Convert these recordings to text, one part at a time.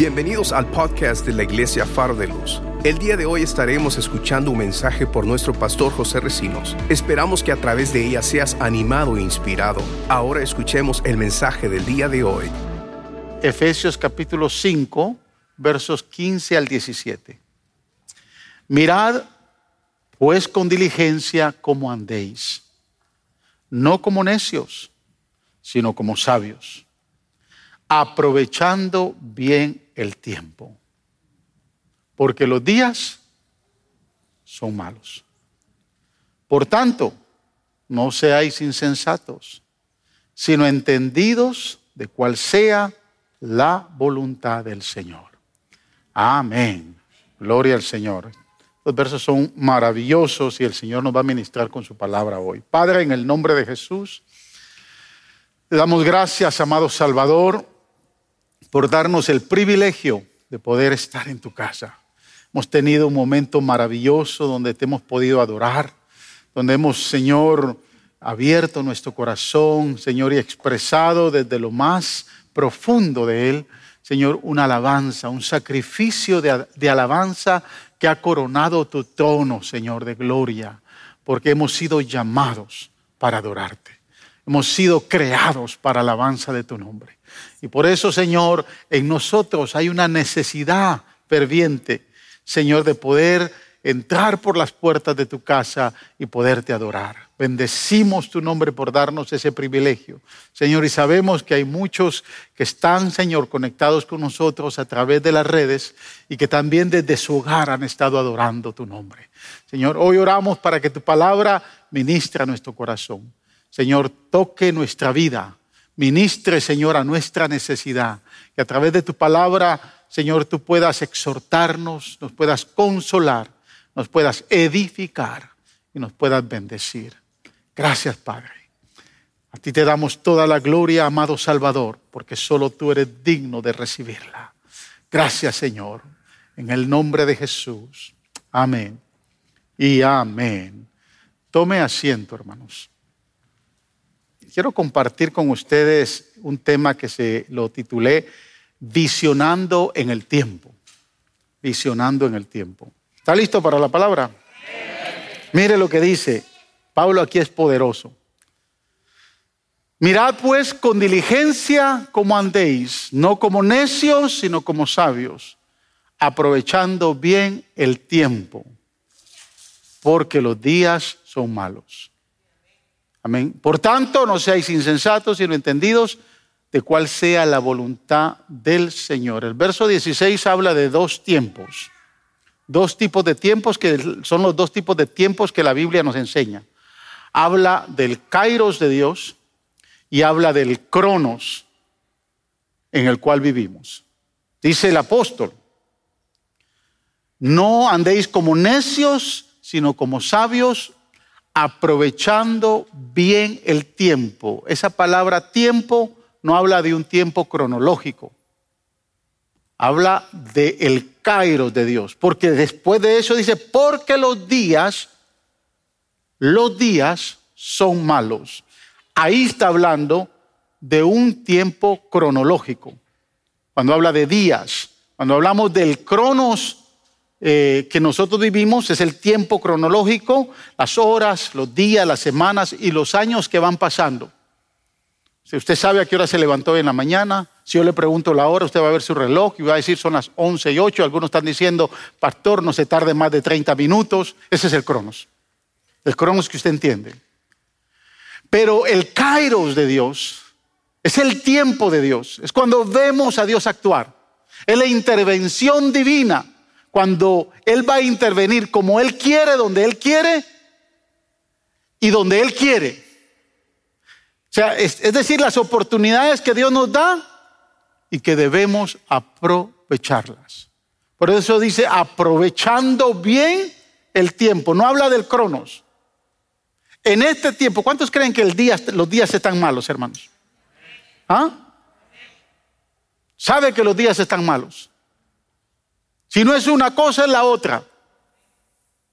Bienvenidos al podcast de la Iglesia Faro de Luz. El día de hoy estaremos escuchando un mensaje por nuestro pastor José Recinos. Esperamos que a través de ella seas animado e inspirado. Ahora escuchemos el mensaje del día de hoy. Efesios capítulo 5, versos 15 al 17. Mirad pues con diligencia cómo andéis, no como necios, sino como sabios, aprovechando bien el tiempo, porque los días son malos. Por tanto, no seáis insensatos, sino entendidos de cuál sea la voluntad del Señor. Amén. Gloria al Señor. Los versos son maravillosos y el Señor nos va a ministrar con su palabra hoy. Padre, en el nombre de Jesús, le damos gracias, amado Salvador, por darnos el privilegio de poder estar en tu casa. Hemos tenido un momento maravilloso donde te hemos podido adorar, donde hemos, Señor, abierto nuestro corazón, Señor, y expresado desde lo más profundo de Él, Señor, una alabanza, un sacrificio de, de alabanza que ha coronado tu trono, Señor, de gloria, porque hemos sido llamados para adorarte. Hemos sido creados para alabanza de tu nombre. Y por eso, Señor, en nosotros hay una necesidad ferviente, Señor, de poder entrar por las puertas de tu casa y poderte adorar. Bendecimos tu nombre por darnos ese privilegio. Señor, y sabemos que hay muchos que están, Señor, conectados con nosotros a través de las redes y que también desde su hogar han estado adorando tu nombre. Señor, hoy oramos para que tu palabra ministre a nuestro corazón. Señor, toque nuestra vida. Ministre, Señor, a nuestra necesidad. Que a través de tu palabra, Señor, tú puedas exhortarnos, nos puedas consolar, nos puedas edificar y nos puedas bendecir. Gracias, Padre. A ti te damos toda la gloria, amado Salvador, porque solo tú eres digno de recibirla. Gracias, Señor, en el nombre de Jesús. Amén y amén. Tome asiento, hermanos. Quiero compartir con ustedes un tema que se lo titulé Visionando en el tiempo. Visionando en el tiempo. ¿Está listo para la palabra? Mire lo que dice. Pablo aquí es poderoso. Mirad pues con diligencia cómo andéis, no como necios, sino como sabios, aprovechando bien el tiempo, porque los días son malos. Amén. Por tanto, no seáis insensatos, sino entendidos de cuál sea la voluntad del Señor. El verso 16 habla de dos tiempos. Dos tipos de tiempos que son los dos tipos de tiempos que la Biblia nos enseña habla del kairos de Dios y habla del cronos en el cual vivimos. Dice el apóstol, no andéis como necios, sino como sabios, aprovechando bien el tiempo. Esa palabra tiempo no habla de un tiempo cronológico, habla del el kairos de Dios, porque después de eso dice, porque los días los días son malos. Ahí está hablando de un tiempo cronológico. Cuando habla de días, cuando hablamos del cronos eh, que nosotros vivimos, es el tiempo cronológico, las horas, los días, las semanas y los años que van pasando. Si usted sabe a qué hora se levantó en la mañana, si yo le pregunto la hora, usted va a ver su reloj y va a decir son las 11 y 8. Algunos están diciendo, pastor, no se tarde más de 30 minutos. Ese es el cronos. El cronos que usted entiende. Pero el kairos de Dios es el tiempo de Dios. Es cuando vemos a Dios actuar. Es la intervención divina. Cuando Él va a intervenir como Él quiere, donde Él quiere y donde Él quiere. O sea, es, decir, las oportunidades que Dios nos da y que debemos aprovecharlas. Por eso dice, aprovechando bien el tiempo. No habla del cronos. En este tiempo, ¿cuántos creen que los días están malos, hermanos? ¿Ah? ¿Sabe que los días están malos? Si no es una cosa, es la otra.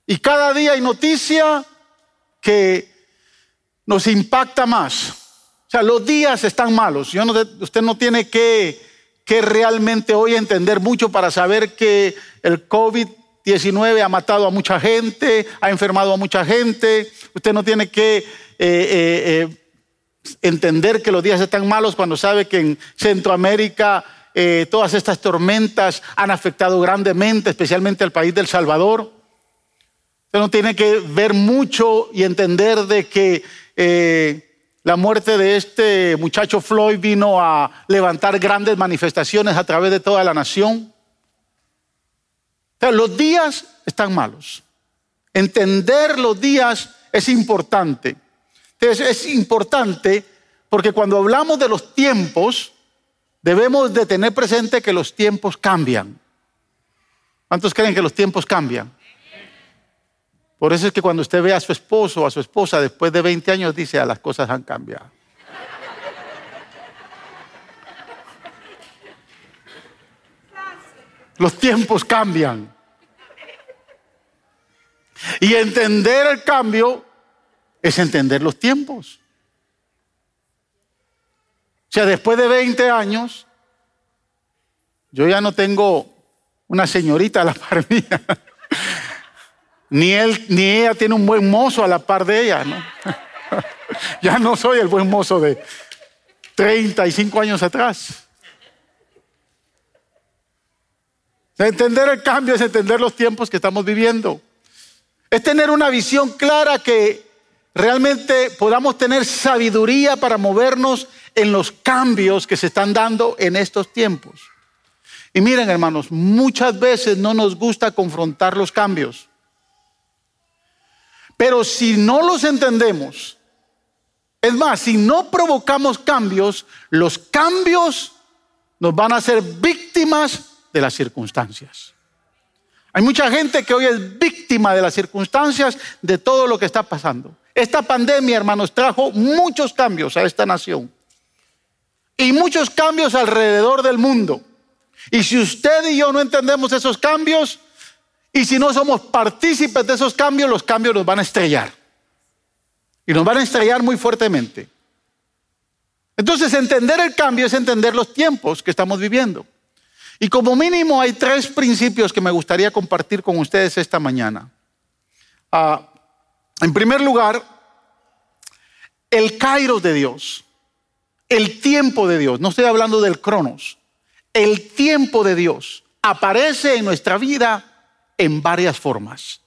Y cada día hay noticia que nos impacta más. O sea, los días están malos. usted no tiene que que realmente hoy entender mucho para saber que el COVID-19 ha matado a mucha gente, ha enfermado a mucha gente. Usted no tiene que... Eh, eh, eh, entender que los días están malos cuando sabe que en Centroamérica todas estas tormentas han afectado grandemente, especialmente al país del Salvador. Usted no tiene que ver mucho y entender de que la muerte de este muchacho Floyd vino a levantar grandes manifestaciones a través de toda la nación. los días están malos. Entender los días es importante. Entonces, es importante porque cuando hablamos de los tiempos, debemos de tener presente que los tiempos cambian. ¿Cuántos creen que los tiempos cambian? Por eso es que cuando usted ve a su esposo o a su esposa después de 20 años, dice, a ah, las cosas han cambiado. Los tiempos cambian. Y entender el cambio es entender los tiempos. Sea, después de 20 años, yo ya no tengo una señorita a la par mía. Ni, él, ni ella tiene un buen mozo a la par de ella, ¿no? ya no soy el buen mozo de 35 años atrás. Entender el cambio es entender los tiempos que estamos viviendo. Es tener una visión clara que realmente podamos tener sabiduría para movernos en los cambios que se están dando en estos tiempos. Y miren hermanos, muchas veces no nos gusta confrontar los cambios. Pero si no los entendemos, es más, si no provocamos cambios, los cambios nos van a hacer víctimas de las circunstancias. Hay mucha gente que hoy es víctima de las circunstancias de todo lo que está pasando. Esta pandemia, hermanos, trajo muchos cambios a esta nación y muchos cambios alrededor del mundo. Y si usted y yo no entendemos esos cambios, y si no somos partícipes de esos cambios, los cambios nos van a estrellar. Y nos van a estrellar muy fuertemente. Entonces, entender el cambio es entender los tiempos que estamos viviendo. Y como mínimo hay tres principios que me gustaría compartir con ustedes esta mañana. Ah, en primer lugar, el kairos de Dios, el tiempo de Dios, no estoy hablando del cronos, el tiempo de Dios aparece en nuestra vida en varias formas.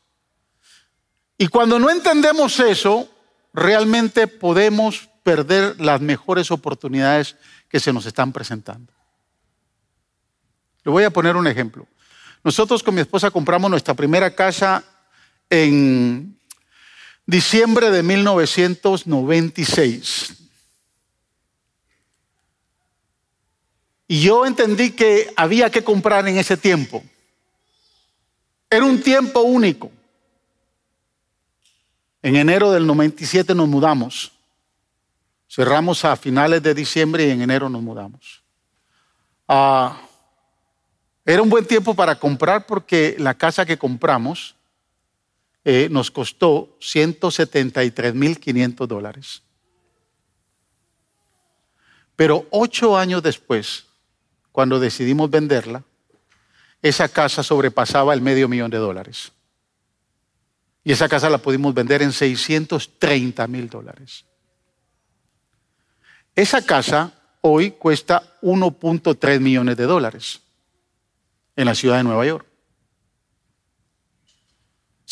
Y cuando no entendemos eso, realmente podemos perder las mejores oportunidades que se nos están presentando. Le voy a poner un ejemplo. Nosotros con mi esposa compramos nuestra primera casa en diciembre de 1996. Y yo entendí que había que comprar en ese tiempo. Era un tiempo único. En enero del 97 nos mudamos. Cerramos a finales de diciembre y en enero nos mudamos. Ah, era un buen tiempo para comprar porque la casa que compramos eh, nos costó 173.500 dólares. Pero ocho años después, cuando decidimos venderla, esa casa sobrepasaba el medio millón de dólares. Y esa casa la pudimos vender en 630 mil dólares. Esa casa hoy cuesta 1.3 millones de dólares en la ciudad de Nueva York.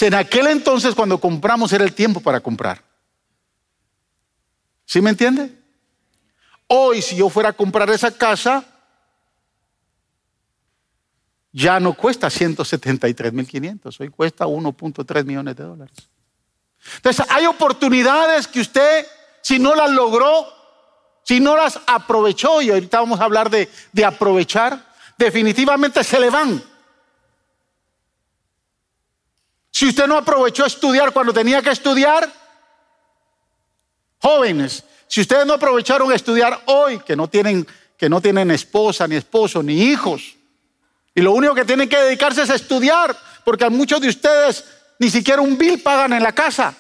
en aquel entonces cuando compramos era el tiempo para comprar. ¿Sí me entiende? Hoy si yo fuera a comprar esa casa, ya no cuesta 173.500, hoy cuesta 1.3 millones de dólares. Entonces, hay oportunidades que usted, si no las logró, si no las aprovechó, y ahorita vamos a hablar de, de aprovechar, definitivamente se le van. Si usted no aprovechó estudiar cuando tenía que estudiar, jóvenes, si ustedes no aprovecharon estudiar hoy, que no tienen, que no tienen esposa, ni esposo, ni hijos, y lo único que tienen que dedicarse es estudiar, porque a muchos de ustedes ni siquiera un bill pagan en la casa.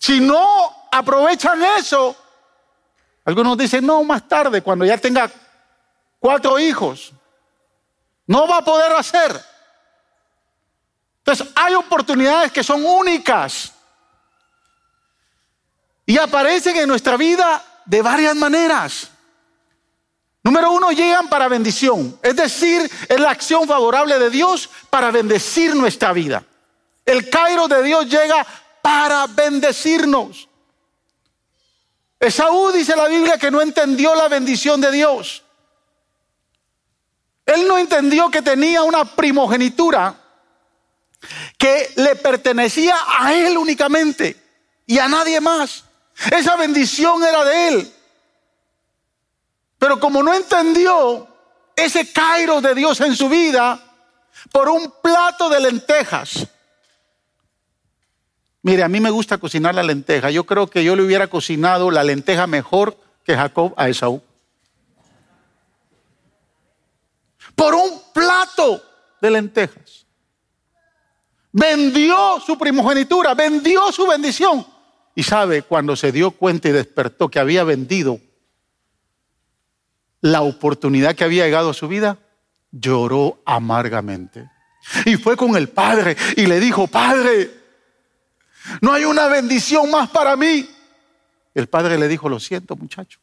Si no aprovechan eso, Algunos dicen, no, más tarde, cuando ya tenga cuatro hijos. No va a poder hacer. Entonces, hay oportunidades que son únicas. Y aparecen en nuestra vida de varias maneras. Número uno, llegan para bendición. Es decir, es la acción favorable de Dios para bendecir nuestra vida. El Cairo de Dios llega para bendecirnos. Esaú dice la Biblia que no entendió la bendición de Dios. Él no entendió que tenía una primogenitura que le pertenecía a él únicamente y a nadie más. Esa bendición era de él. Pero como no entendió ese Cairo de Dios en su vida, por un plato de lentejas. Mire, a mí me gusta cocinar la lenteja. Yo creo que yo le hubiera cocinado la lenteja mejor que Jacob a Esaú. Por un plato de lentejas. Vendió su primogenitura, vendió su bendición. Y sabe, cuando se dio cuenta y despertó que había vendido la oportunidad que había llegado a su vida, lloró amargamente. Y fue con el padre y le dijo, padre, no hay una bendición más para mí. El padre le dijo, lo siento muchacho.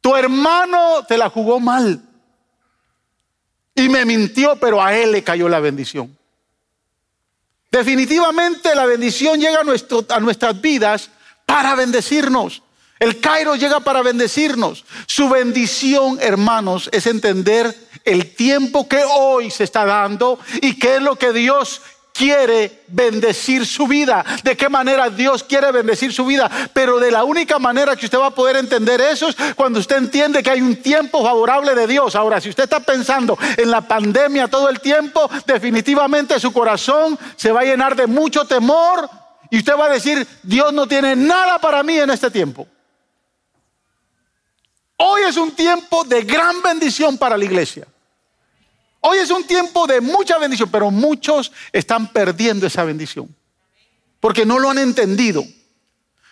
Tu hermano te la jugó mal y me mintió, pero a él le cayó la bendición. Definitivamente la bendición llega a, a nuestras vidas para bendecirnos. El Cairo llega para bendecirnos. Su bendición, hermanos, es entender el tiempo que hoy se está dando y qué es lo que Dios quiere bendecir su vida, de qué manera Dios quiere bendecir su vida. Pero de la única manera que usted va a poder entender eso es cuando usted entiende que hay un tiempo favorable de Dios. Ahora, si usted está pensando en la pandemia todo el tiempo, definitivamente su corazón se va a llenar de mucho temor y usted va a decir, Dios no tiene nada para mí en este tiempo. Hoy es un tiempo de gran bendición para la iglesia. Hoy es un tiempo de mucha bendición, pero muchos están perdiendo esa bendición porque no lo han entendido.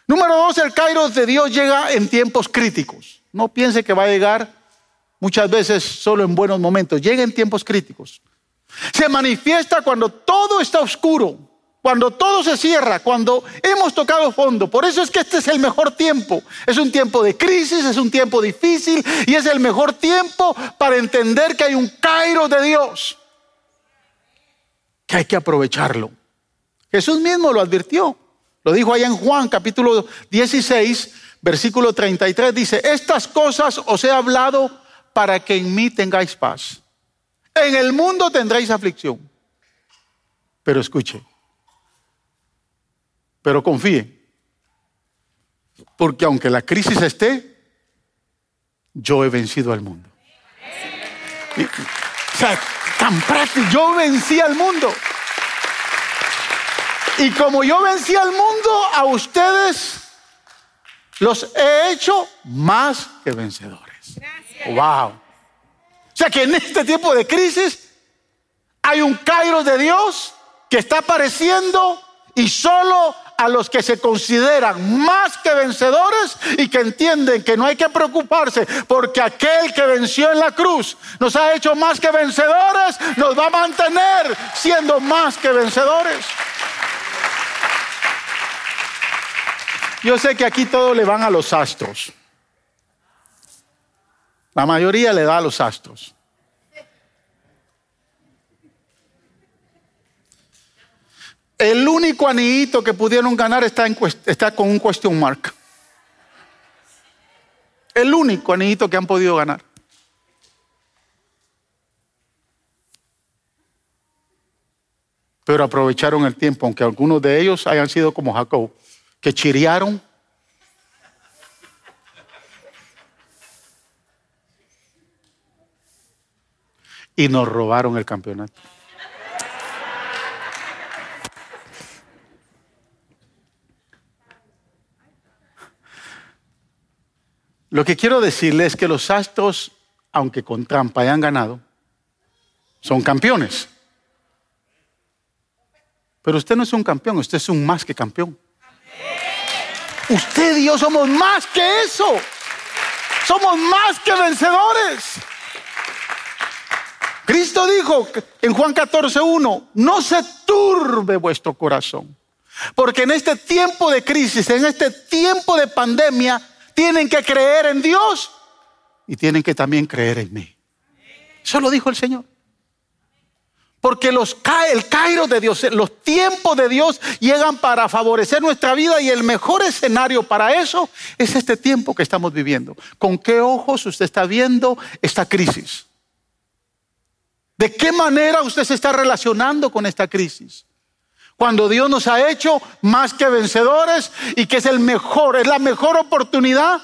Número dos, el Kairos de Dios llega en tiempos críticos. No piense que va a llegar muchas veces solo en buenos momentos, llega en tiempos críticos. Se manifiesta cuando todo está oscuro, cuando todo se cierra, cuando hemos tocado fondo. Por eso es que este es el mejor tiempo. Es un tiempo de crisis, es un tiempo difícil y es el mejor tiempo para entender que hay un Cairo de Dios. Que hay que aprovecharlo. Jesús mismo lo advirtió. Lo dijo allá en Juan capítulo 16, versículo 33. Dice, estas cosas os he hablado para que en mí tengáis paz. En el mundo tendréis aflicción. Pero escuche, pero confíe. Porque aunque la crisis esté, yo he vencido al mundo. o sea, tan práctico, yo vencí al mundo. Y como yo vencí al mundo, a ustedes los he hecho más que vencedores. Wow. O sea que en este tiempo de crisis hay un Cairo de Dios que está apareciendo y solo a los que se consideran más que vencedores y que entienden que no hay que preocuparse porque aquel que venció en la cruz nos ha hecho más que vencedores, nos va a mantener siendo más que vencedores. Yo sé que aquí todos le van a los astros. La mayoría le da a los astros. El único anillito que pudieron ganar está, con un question mark. El único anillito que han podido ganar. Pero aprovecharon el tiempo, aunque algunos de ellos hayan sido como Jacob, que chiriaron. Y nos robaron el campeonato. Lo que quiero decirles es que los astros, aunque con trampa hayan ganado, son campeones. Pero usted no es un campeón, usted es un más que campeón. Usted y yo somos más que eso. Somos más que vencedores. Cristo dijo en Juan 14.1, no se turbe vuestro corazón. Porque en este tiempo de crisis, en este tiempo de pandemia, tienen que creer en Dios y tienen que también creer en mí. Eso lo dijo el Señor. Porque los, el Cairo de Dios, los tiempos de Dios llegan para favorecer nuestra vida y el mejor escenario para eso es este tiempo que estamos viviendo. ¿Con qué ojos usted está viendo esta crisis? ¿De qué manera usted se está relacionando con esta crisis? Cuando Dios nos ha hecho más que vencedores y que es el mejor, es la mejor oportunidad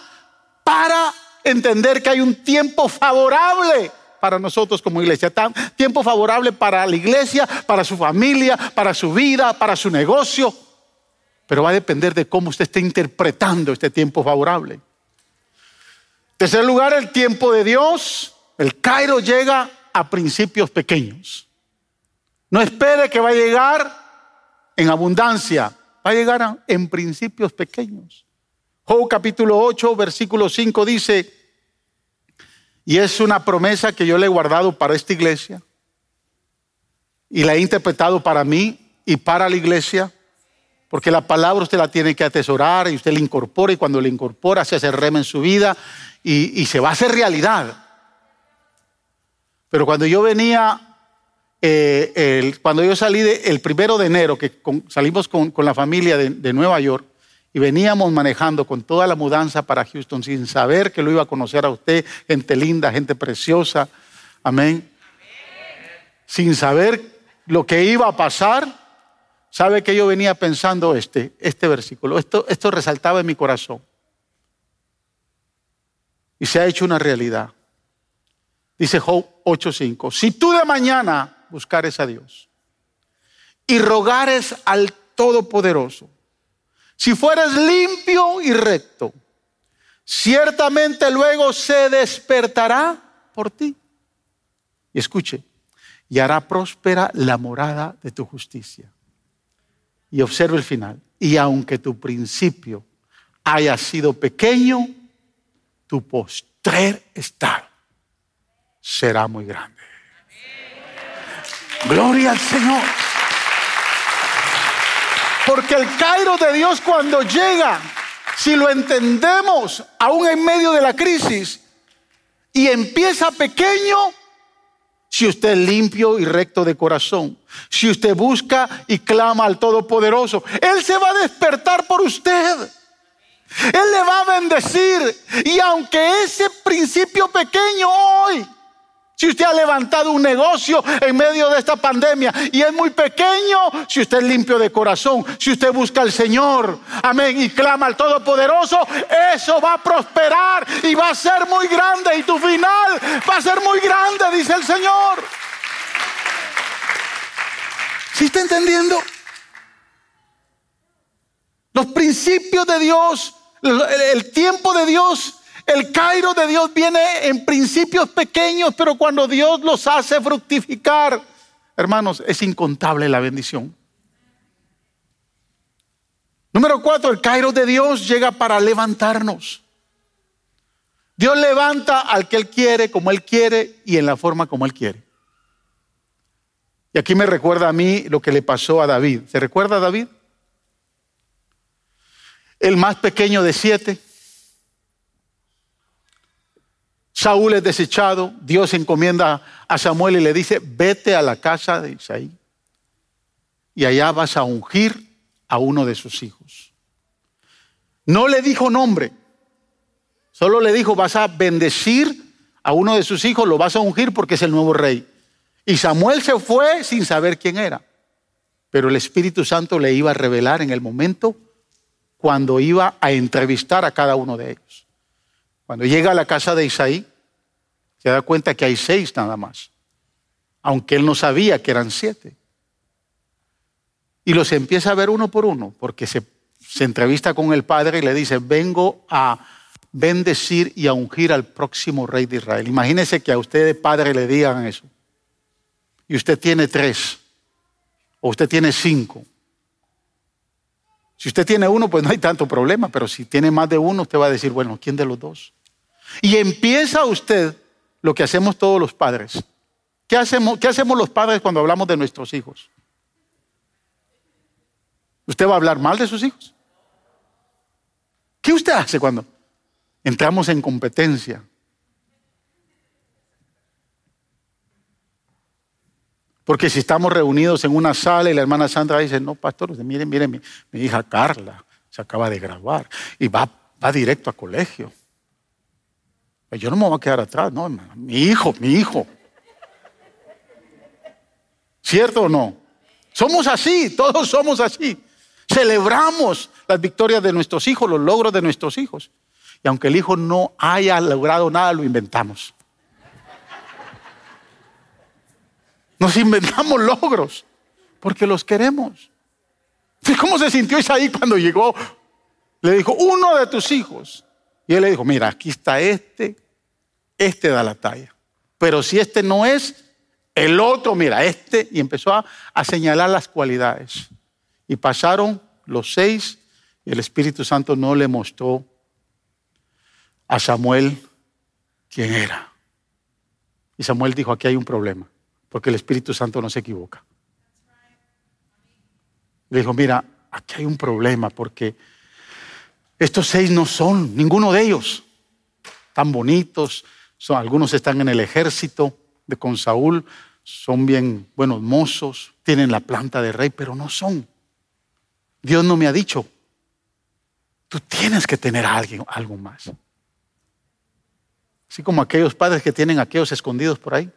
para entender que hay un tiempo favorable para nosotros como iglesia. Tiempo favorable para la iglesia, para su familia, para su vida, para su negocio. Pero va a depender de cómo usted esté interpretando este tiempo favorable. Tercer lugar, el tiempo de Dios. El Cairo llega a principios pequeños. No espere que va a llegar en abundancia, va a llegar en principios pequeños. Job capítulo 8, versículo 5 dice, y es una promesa que yo le he guardado para esta iglesia y la he interpretado para mí y para la iglesia, porque la palabra usted la tiene que atesorar y usted la incorpora y cuando la incorpora se hace rema en su vida y, se va a hacer realidad. Pero cuando yo venía, eh, cuando yo salí el primero de enero, que salimos con, la familia de Nueva York, y veníamos manejando con toda la mudanza para Houston sin saber que lo iba a conocer a usted, gente linda, gente preciosa. Amén. Sin saber lo que iba a pasar, sabe que yo venía pensando este, este versículo. Esto, esto resaltaba en mi corazón. Y se ha hecho una realidad. Dice Job 8:5. Si tú de mañana buscares a Dios y rogares al Todopoderoso, si fueres limpio y recto, ciertamente luego se despertará por ti. Y escuche, y hará próspera la morada de tu justicia. Y observe el final. Y aunque tu principio haya sido pequeño, tu postrer estado será muy grande. Gloria al Señor. Porque el Cairo de Dios cuando llega, si lo entendemos aún en medio de la crisis, y empieza pequeño, si usted es limpio y recto de corazón, si usted busca y clama al Todopoderoso, Él se va a despertar por usted. Él le va a bendecir. Y aunque ese principio pequeño hoy si usted ha levantado un negocio en medio de esta pandemia y es muy pequeño, si usted es limpio de corazón, si usted busca al Señor, amén, y clama al Todopoderoso, eso va a prosperar y va a ser muy grande y tu final va a ser muy grande, dice el Señor. ¿Sí está entendiendo? Los principios de Dios, el tiempo de Dios el Cairo de Dios viene en principios pequeños, pero cuando Dios los hace fructificar, hermanos, es incontable la bendición. Número cuatro, el Cairo de Dios llega para levantarnos. Dios levanta al que Él quiere, como Él quiere y en la forma como Él quiere. Y aquí me recuerda a mí lo que le pasó a David. ¿Se recuerda a David? El más pequeño de siete. Saúl es desechado, Dios encomienda a Samuel y le dice, vete a la casa de Isaí y allá vas a ungir a uno de sus hijos. No le dijo nombre, solo le dijo, vas a bendecir a uno de sus hijos, lo vas a ungir porque es el nuevo rey. Y Samuel se fue sin saber quién era, pero el Espíritu Santo le iba a revelar en el momento cuando iba a entrevistar a cada uno de ellos. Cuando llega a la casa de Isaí, se da cuenta que hay seis nada más, aunque él no sabía que eran siete. Y los empieza a ver uno por uno, porque se, entrevista con el padre y le dice, vengo a bendecir y a ungir al próximo rey de Israel. Imagínese que a usted de padre le digan eso. Y usted tiene tres, o usted tiene cinco. Si usted tiene uno, pues no hay tanto problema, pero si tiene más de uno, usted va a decir, bueno, ¿quién de los dos? Y empieza usted lo que hacemos todos los padres. ¿Qué hacemos, ¿Qué hacemos los padres cuando hablamos de nuestros hijos? ¿Usted va a hablar mal de sus hijos? ¿Qué usted hace cuando entramos en competencia? Porque si estamos reunidos en una sala y la hermana Sandra dice, no, pastor, miren, miren, mi, mi hija Carla se acaba de grabar y va, va directo a colegio. Pues yo no me voy a quedar atrás, no, hermano. Mi hijo, mi hijo. ¿Cierto o no? Somos así, todos somos así. Celebramos las victorias de nuestros hijos, los logros de nuestros hijos. Y aunque el hijo no haya logrado nada, lo inventamos. Nos inventamos logros porque los queremos. ¿Cómo se sintió Isaí cuando llegó? Le dijo, uno de tus hijos. Y él le dijo, mira, aquí está este, este da la talla. Pero si este no es, el otro, mira, este. Y empezó a, señalar las cualidades. Y pasaron los seis y el Espíritu Santo no le mostró a Samuel quién era. Y Samuel dijo, aquí hay un problema porque el Espíritu Santo no se equivoca. Le dijo, mira, aquí hay un problema porque estos seis no son, ninguno de ellos, tan bonitos, algunos están en el ejército de con Saúl, son bien buenos mozos, tienen la planta de rey, pero no son. Dios no me ha dicho, tú tienes que tener a alguien, algo más. Así como aquellos padres que tienen aquellos escondidos por ahí.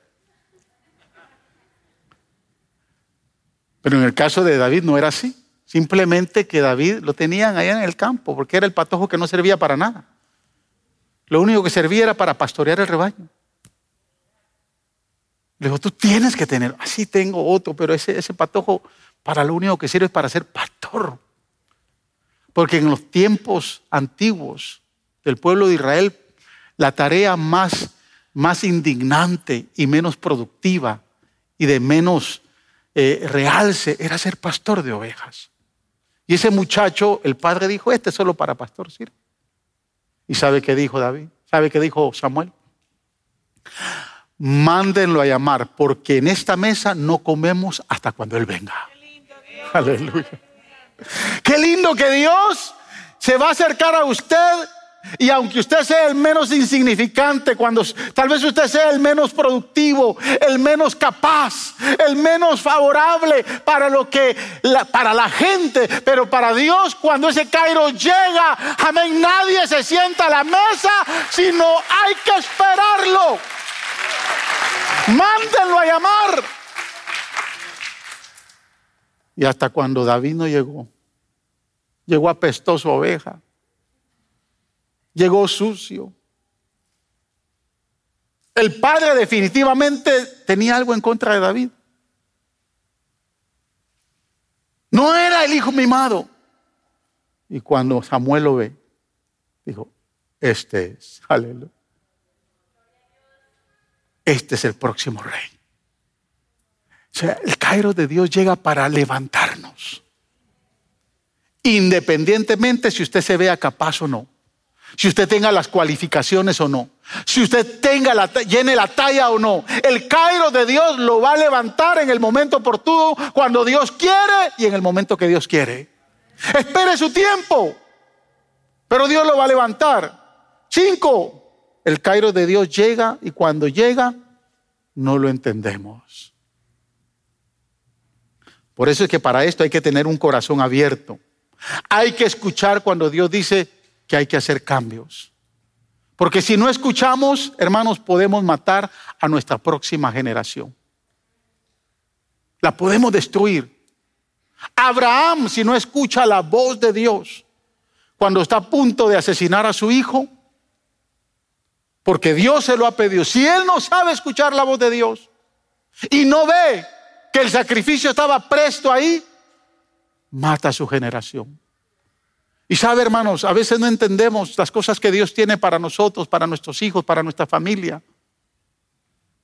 Pero en el caso de David no era así. Simplemente que David lo tenían allá en el campo, porque era el patojo que no servía para nada. Lo único que servía era para pastorear el rebaño. Le dijo, tú tienes que tener, así tengo otro, pero ese, ese patojo para lo único que sirve es para ser pastor. Porque en los tiempos antiguos del pueblo de Israel, la tarea más, más indignante y menos productiva y de menos eh, realce era ser pastor de ovejas. Y ese muchacho, el padre dijo, este es solo para pastor sirve. ¿Y sabe qué dijo David? ¿Sabe qué dijo Samuel? Mándenlo a llamar, porque en esta mesa no comemos hasta cuando Él venga. Aleluya. Qué lindo que Dios se va a acercar a usted y aunque usted sea el menos insignificante, cuando tal vez usted sea el menos productivo, el menos capaz, el menos favorable para lo que para la gente, pero para Dios cuando ese Cairo llega, amén, nadie se sienta a la mesa, sino hay que esperarlo. Mándenlo a llamar. Y hasta cuando David no llegó, llegó apestoso oveja llegó sucio. El padre definitivamente tenía algo en contra de David. No era el hijo mimado. Y cuando Samuel lo ve, dijo, este es, aleluya. Este es el próximo rey. O sea, el Cairo de Dios llega para levantarnos. Independientemente si usted se vea capaz o no si usted tenga las cualificaciones o no, si usted tenga la, llene la talla o no. El Cairo de Dios lo va a levantar en el momento oportuno, cuando Dios quiere y en el momento que Dios quiere. Espere su tiempo, pero Dios lo va a levantar. Cinco, el Cairo de Dios llega y cuando llega no lo entendemos. Por eso es que para esto hay que tener un corazón abierto. Hay que escuchar cuando Dios dice, que hay que hacer cambios. Porque si no escuchamos, hermanos, podemos matar a nuestra próxima generación. La podemos destruir. Abraham, si no escucha la voz de Dios, cuando está a punto de asesinar a su hijo, porque Dios se lo ha pedido, si él no sabe escuchar la voz de Dios y no ve que el sacrificio estaba presto ahí, mata a su generación. Y sabe, hermanos, a veces no entendemos las cosas que Dios tiene para nosotros, para nuestros hijos, para nuestra familia.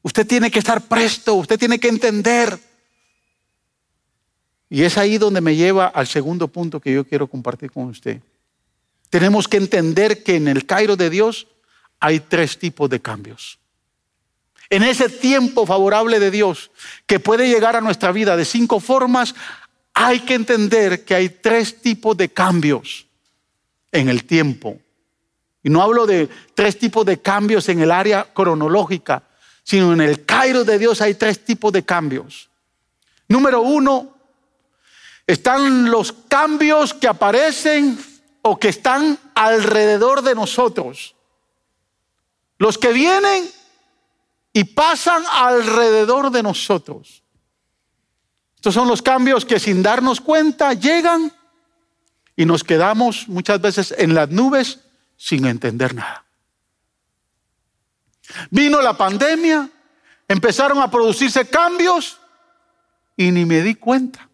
Usted tiene que estar presto, usted tiene que entender Y es ahí donde me lleva al segundo punto que yo quiero compartir con usted. Tenemos que entender que en el Cairo de Dios hay tres tipos de cambios. En ese tiempo favorable de Dios que puede llegar a nuestra vida de cinco formas, hay que entender que hay tres tipos de cambios en el tiempo. Y no hablo de tres tipos de cambios en el área cronológica, sino en el Cairo de Dios hay tres tipos de cambios. Número uno, están los cambios que aparecen o que están alrededor de nosotros. Los que vienen y pasan alrededor de nosotros. Estos son los cambios que sin darnos cuenta llegan y nos quedamos muchas veces en las nubes sin entender nada. Vino la pandemia, empezaron a producirse cambios y ni me di cuenta.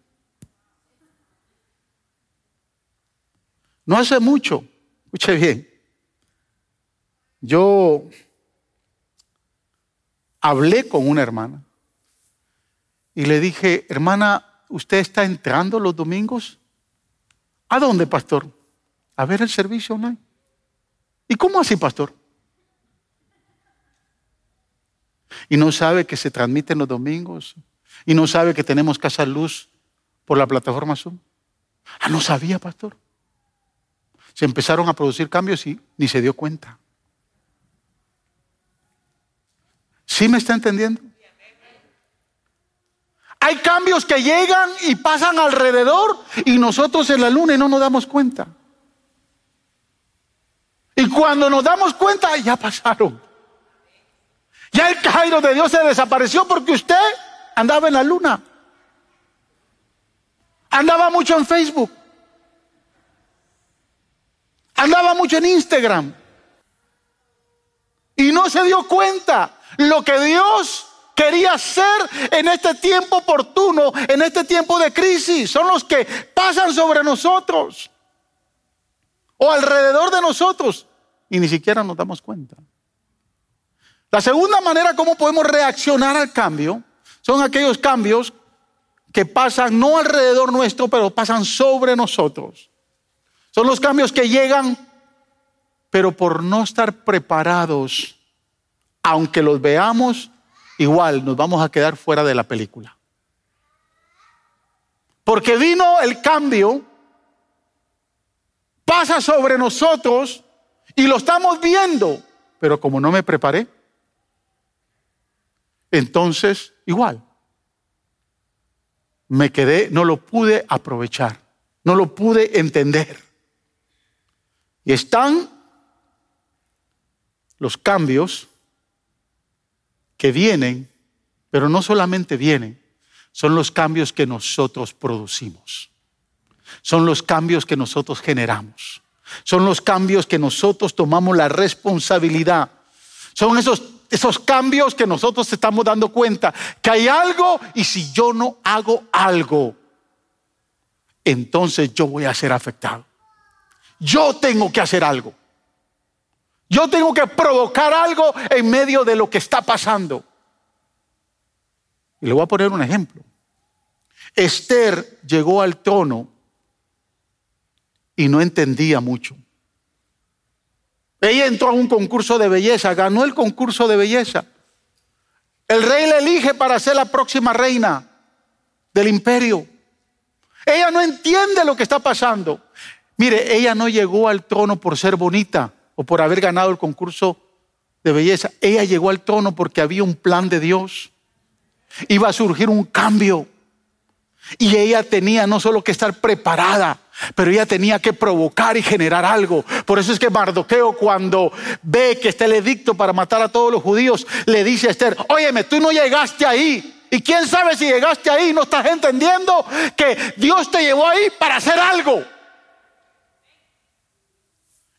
No hace mucho, escuche bien, yo hablé con una hermana y le dije, hermana, ¿usted está entrando los domingos? ¿A dónde, pastor? A ver el servicio online. ¿Y cómo así, pastor? Y no sabe que se transmiten los domingos. Y no sabe que tenemos Casa Luz por la plataforma Zoom. Ah, no sabía, pastor. Se empezaron a producir cambios y ni se dio cuenta. ¿Sí me está entendiendo? Hay cambios que llegan y pasan alrededor y nosotros en la luna y no nos damos cuenta. Y cuando nos damos cuenta, ya pasaron. Ya el Cairo de Dios se desapareció porque usted andaba en la luna. Andaba mucho en Facebook. Andaba mucho en Instagram. Y no se dio cuenta lo que Dios quería hacer en este tiempo oportuno, en este tiempo de crisis. Son los que pasan sobre nosotros o alrededor de nosotros y ni siquiera nos damos cuenta. La segunda manera como podemos reaccionar al cambio son aquellos cambios que pasan no alrededor nuestro, pero pasan sobre nosotros. Son los cambios que llegan, pero por no estar preparados, aunque los veamos, igual nos vamos a quedar fuera de la película. Porque vino el cambio, pasa sobre nosotros y lo estamos viendo, pero como no me preparé, entonces igual, me quedé, no lo pude aprovechar, no lo pude entender. Y están los cambios que vienen, pero no solamente vienen, son los cambios que nosotros producimos. Son los cambios que nosotros generamos. Son los cambios que nosotros tomamos la responsabilidad. Son esos, esos cambios que nosotros estamos dando cuenta que hay algo y si yo no hago algo, entonces yo voy a ser afectado. Yo tengo que hacer algo. Yo tengo que provocar algo en medio de lo que está pasando. Y le voy a poner un ejemplo. Esther llegó al trono y no entendía mucho. Ella entró a un concurso de belleza, ganó el concurso de belleza. El rey la elige para ser la próxima reina del imperio. Ella no entiende lo que está pasando. Mire, ella no llegó al trono por ser bonita o por haber ganado el concurso de belleza. Ella llegó al trono porque había un plan de Dios. Iba a surgir un cambio. Y ella tenía no solo que estar preparada, pero ella tenía que provocar y generar algo. Por eso es que Mardoqueo cuando ve que está el edicto para matar a todos los judíos, le dice a Esther, óyeme, tú no llegaste ahí. Y quién sabe si llegaste ahí, no estás entendiendo que Dios te llevó ahí para hacer algo.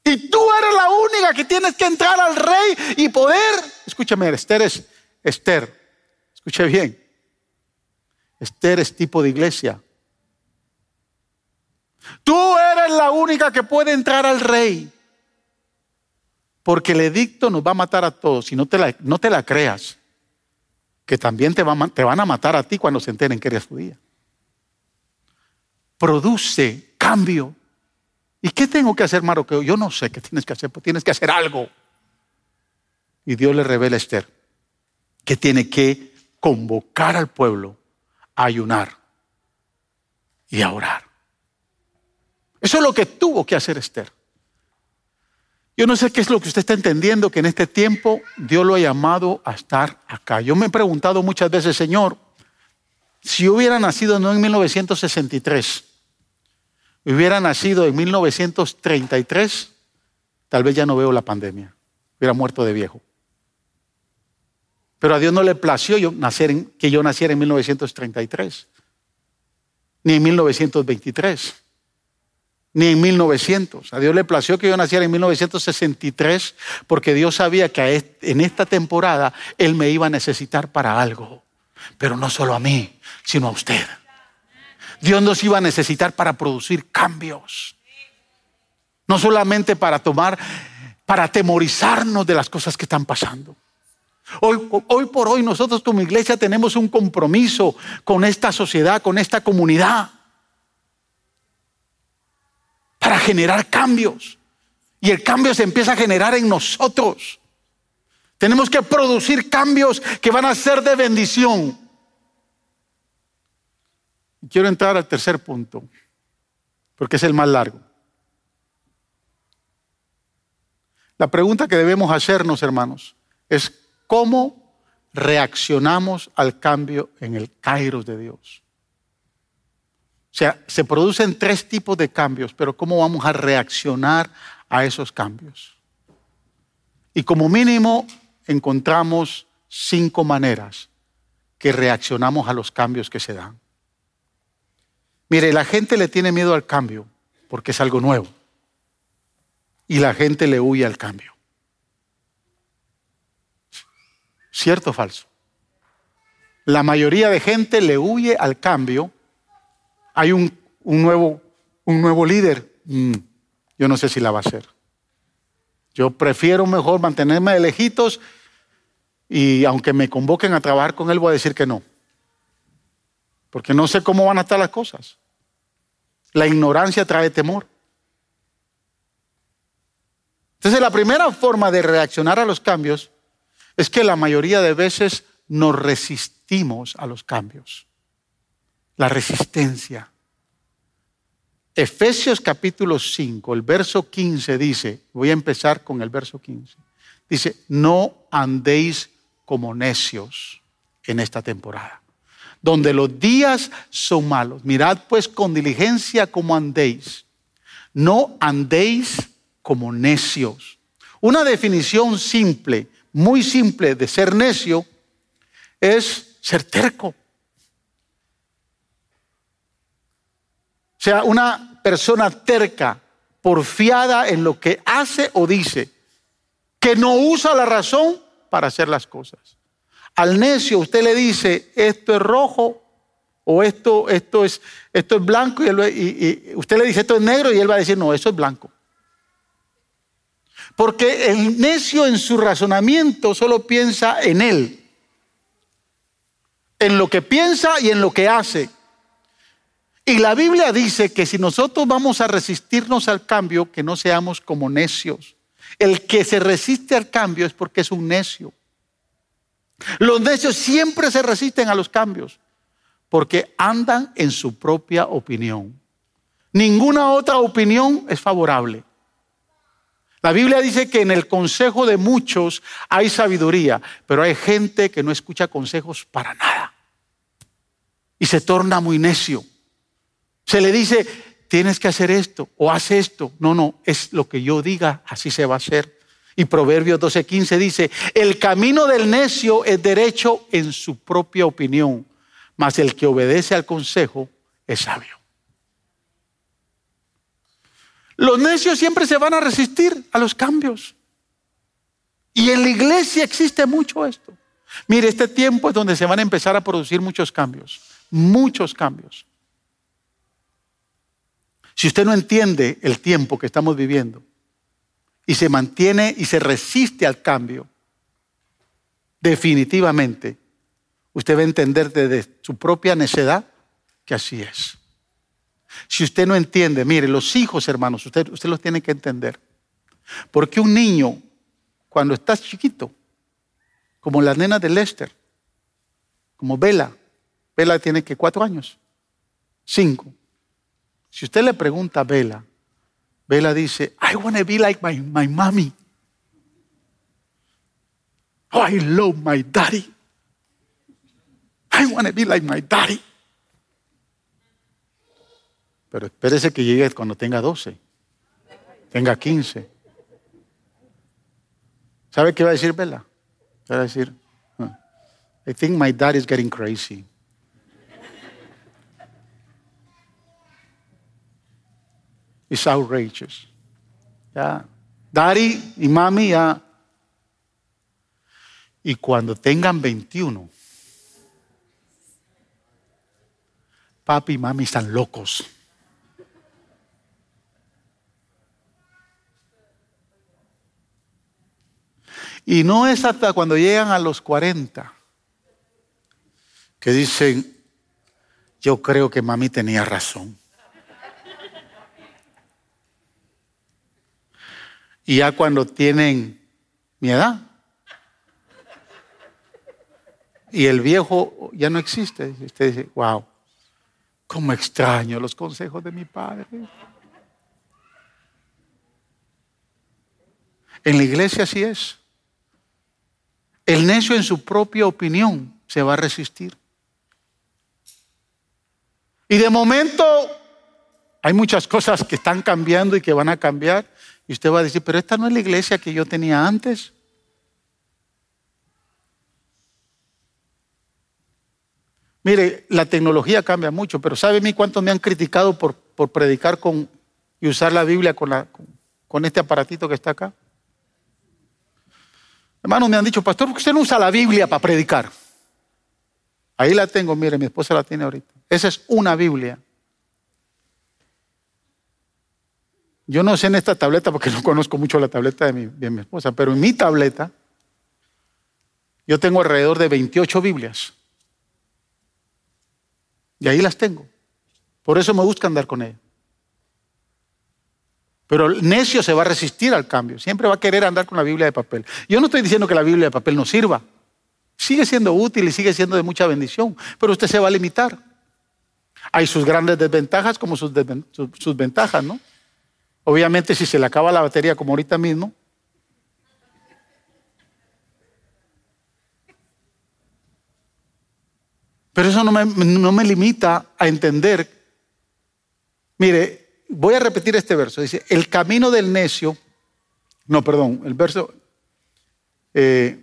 Y tú eres la única que tienes que entrar al rey y poder. Escúchame, Esther es Esther. Escuche bien. Esther es tipo de iglesia. Tú eres la única que puede entrar al rey. Porque el edicto nos va a matar a todos. Si no te la, no te la creas, que también te, te van a matar a ti cuando se enteren que eres judía. produce cambio. ¿Y qué tengo que hacer, Mardoqueo? Yo no sé qué tienes que hacer, pero tienes que hacer algo. Y Dios le revela a Esther que tiene que convocar al pueblo a ayunar y a orar. Eso es lo que tuvo que hacer Esther. Yo no sé qué es lo que usted está entendiendo, que en este tiempo Dios lo ha llamado a estar acá. Yo me he preguntado muchas veces, Señor, si hubiera nacido no en 1963, hubiera nacido en 1933, tal vez ya no veo la pandemia, hubiera muerto de viejo. Pero a Dios no le plació yo nacer que yo naciera en 1933, ni en 1923, ni en 1900. A Dios le plació que yo naciera en 1963 porque Dios sabía que en esta temporada Él me iba a necesitar para algo. Pero no solo a mí, sino a usted. Dios nos iba a necesitar para producir cambios. No solamente para tomar, para atemorizarnos de las cosas que están pasando. Hoy, por hoy nosotros como iglesia tenemos un compromiso con esta sociedad, con esta comunidad, para generar cambios. Y el cambio se empieza a generar en nosotros. Tenemos que producir cambios que van a ser de bendición. Quiero entrar al tercer punto, porque es el más largo. La pregunta que debemos hacernos, hermanos, es cómo reaccionamos al cambio en el Kairos de Dios. O sea, se producen tres tipos de cambios, pero ¿cómo vamos a reaccionar a esos cambios? Y como mínimo encontramos cinco maneras que reaccionamos a los cambios que se dan. Mire, la gente le tiene miedo al cambio porque es algo nuevo. Y la gente le huye al cambio. ¿Cierto o falso? La mayoría de gente le huye al cambio. Hay un, nuevo, un nuevo líder. Mm, yo no sé si la va a hacer. Yo prefiero mejor mantenerme de lejitos y aunque me convoquen a trabajar con él, voy a decir que no. Porque no sé cómo van a estar las cosas. La ignorancia trae temor. Entonces la primera forma de reaccionar a los cambios es que la mayoría de veces nos resistimos a los cambios. La resistencia. Efesios capítulo 5, el verso 15 dice, voy a empezar con el verso 15, dice, no andéis como necios en esta temporada, donde los días son malos. Mirad pues con diligencia cómo andéis. No andéis como necios. Una definición simple muy simple de ser necio es ser terco. O sea, una persona terca, porfiada en lo que hace o dice, que no usa la razón para hacer las cosas. Al necio usted le dice, esto es rojo o esto, esto, es, esto es blanco y, y usted le dice, esto es negro y él va a decir, no, eso es blanco. Porque el necio en su razonamiento solo piensa en él, en lo que piensa y en lo que hace. Y la Biblia dice que si nosotros vamos a resistirnos al cambio, que no seamos como necios. El que se resiste al cambio es porque es un necio. Los necios siempre se resisten a los cambios porque andan en su propia opinión. Ninguna otra opinión es favorable. La Biblia dice que en el consejo de muchos hay sabiduría, pero hay gente que no escucha consejos para nada. Y se torna muy necio. Se le dice, tienes que hacer esto o haz esto. No, no, es lo que yo diga, así se va a hacer. Y Proverbios 12:15 dice, el camino del necio es derecho en su propia opinión, mas el que obedece al consejo es sabio. Los necios siempre se van a resistir a los cambios. Y en la iglesia existe mucho esto. Mire, este tiempo es donde se van a empezar a producir muchos cambios, muchos cambios. Si usted no entiende el tiempo que estamos viviendo y se mantiene y se resiste al cambio, definitivamente usted va a entender desde su propia necedad que así es. Si usted no entiende, mire, los hijos, hermanos, usted, los tiene que entender. Porque un niño, cuando está chiquito, como la nena de Lester, como Bella, Bella tiene que cuatro años, cinco. Si usted le pregunta a Bella, Bella dice, I want to be like my, my mommy. Oh, I love my daddy. I want to be like my daddy. Pero espérese que llegue cuando tenga 12, tenga 15. ¿Sabe qué va a decir Bella? Va a decir, I think my dad is getting crazy. It's outrageous. Ya. Daddy y mami ya. Y cuando tengan 21, papi y mami están locos. Y no es hasta cuando llegan a los 40 que dicen, yo creo que mami tenía razón. Y ya cuando tienen mi edad, y el viejo ya no existe, usted dice, wow, cómo extraño los consejos de mi padre. En la iglesia así es. El necio en su propia opinión se va a resistir. Y de momento hay muchas cosas que están cambiando y que van a cambiar. Y usted va a decir, pero esta no es la iglesia que yo tenía antes. Mire, la tecnología cambia mucho, pero ¿sabe a mí cuántos me han criticado por, por predicar con, y usar la Biblia con, la, con este aparatito que está acá? Hermanos me han dicho, pastor, ¿por qué usted no usa la Biblia para predicar? Ahí la tengo, mire, mi esposa la tiene ahorita. Esa es una Biblia. Yo no sé en esta tableta porque no conozco mucho la tableta de mi, de mi esposa, pero en mi tableta yo tengo alrededor de 28 Biblias. Y ahí las tengo. Por eso me gusta andar con ella. Pero el necio se va a resistir al cambio. Siempre va a querer andar con la Biblia de papel. Yo no estoy diciendo que la Biblia de papel no sirva. Sigue siendo útil y sigue siendo de mucha bendición. Pero usted se va a limitar. Hay sus grandes desventajas como sus, sus ventajas, ¿no? Obviamente si se le acaba la batería como ahorita mismo, Pero eso no me, no me, limita a entender. Mire, voy a repetir este verso. Dice, el camino del necio, no, perdón, el verso, eh,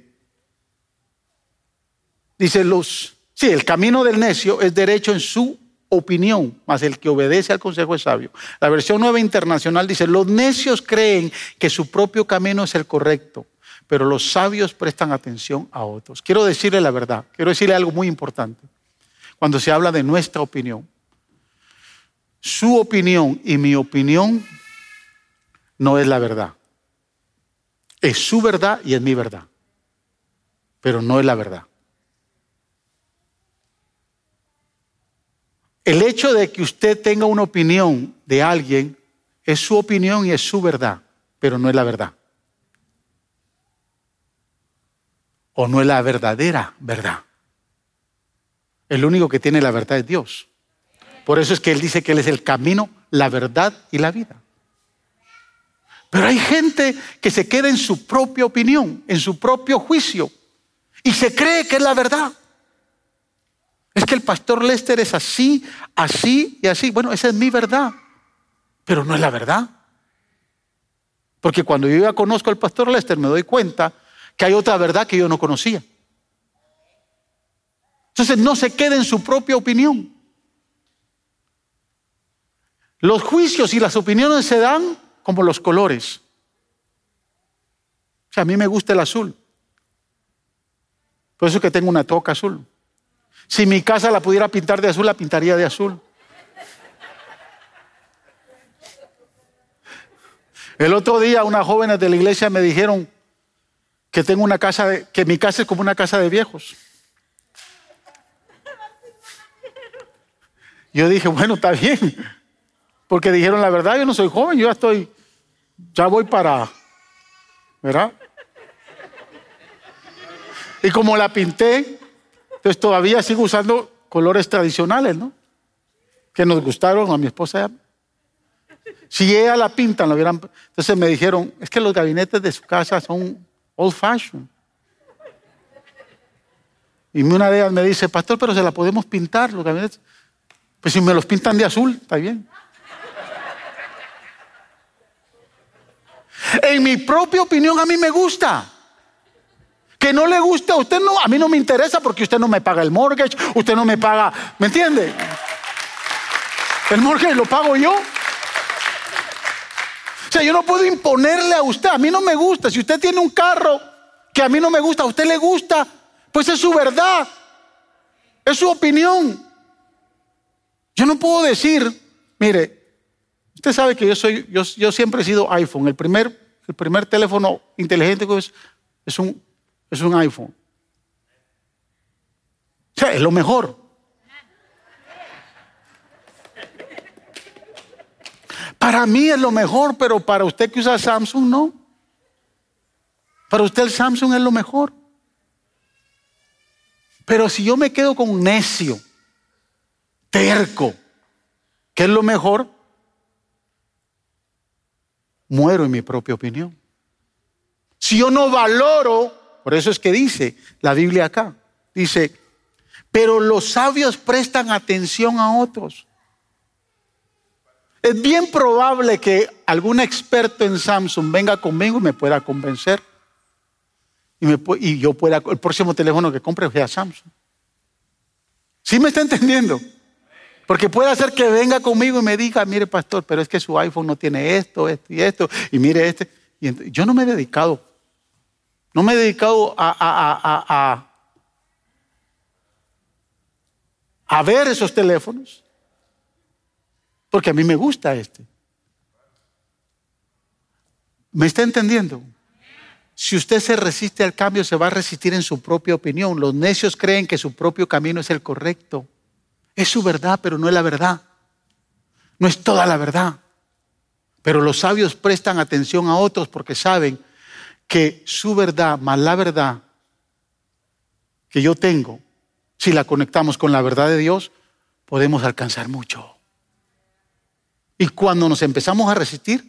dice los, sí, el camino del necio es derecho en su opinión, más el que obedece al consejo es sabio. La versión nueva internacional dice, los necios creen que su propio camino es el correcto, pero los sabios prestan atención a otros. Quiero decirle la verdad, quiero decirle algo muy importante cuando se habla de nuestra opinión. Su opinión y mi opinión no es la verdad. Es su verdad y es mi verdad. Pero no es la verdad. El hecho de que usted tenga una opinión de alguien es su opinión y es su verdad, pero no es la verdad. O no es la verdadera verdad. El único que tiene la verdad es Dios. Por eso es que Él dice que Él es el camino, la verdad y la vida. Pero hay gente que se queda en su propia opinión, en su propio juicio, y se cree que es la verdad. Es que el pastor Lester es así, así y así. Bueno, esa es mi verdad, pero no es la verdad. Porque cuando yo ya conozco al pastor Lester me doy cuenta que hay otra verdad que yo no conocía. Entonces no se quede en su propia opinión. Los juicios y las opiniones se dan como los colores. O sea, a mí me gusta el azul. Por eso es que tengo una toca azul. Si mi casa la pudiera pintar de azul, la pintaría de azul. El otro día unas jóvenes de la iglesia me dijeron que tengo una casa de, que mi casa es como una casa de viejos. Yo dije, bueno, está bien, Porque dijeron la verdad, yo no soy joven, yo ya estoy, ya voy para, ¿verdad? Y como la pinté, entonces todavía sigo usando colores tradicionales, ¿no? Que nos gustaron a mi esposa. Si ella la pintan, lo hubieran. Entonces me dijeron, es que los gabinetes de su casa son old fashioned. Y una de ellas me dice, pastor, pero se la podemos pintar los gabinetes. Pues si me los pintan de azul, está bien. En mi propia opinión, a mí me gusta. Que no le guste a usted, no, a mí no me interesa porque usted no me paga el mortgage, usted no me paga, ¿me entiende? El mortgage lo pago yo. O sea, yo no puedo imponerle a usted, a mí no me gusta. Si usted tiene un carro que a mí no me gusta, a usted le gusta, pues es su verdad, es su opinión. Yo no puedo decir, mire, usted sabe que yo soy, yo, yo siempre he sido iPhone. El primer, el primer teléfono inteligente es, es un es un iPhone. O sea, es lo mejor. Para mí es lo mejor, pero para usted que usa Samsung no. Para usted el Samsung es lo mejor. Pero si yo me quedo con un necio, terco, ¿qué es lo mejor? Muero en mi propia opinión. Si yo no valoro por eso es que dice la Biblia acá, dice, pero los sabios prestan atención a otros. Es bien probable que algún experto en Samsung venga conmigo y me pueda convencer. Y, yo pueda, el próximo teléfono que compre sea Samsung. ¿Sí me está entendiendo? Porque puede hacer que venga conmigo y me diga, mire pastor, pero es que su iPhone no tiene esto, esto y esto, y mire este. Y yo no me he dedicado no me he dedicado a, a, ver esos teléfonos, porque a mí me gusta este. ¿Me está entendiendo? Si usted se resiste al cambio, se va a resistir en su propia opinión. Los necios creen que su propio camino es el correcto. Es su verdad, pero no es la verdad. No es toda la verdad. Pero los sabios prestan atención a otros porque saben que su verdad más la verdad que yo tengo, si la conectamos con la verdad de Dios, podemos alcanzar mucho. Y cuando nos empezamos a resistir,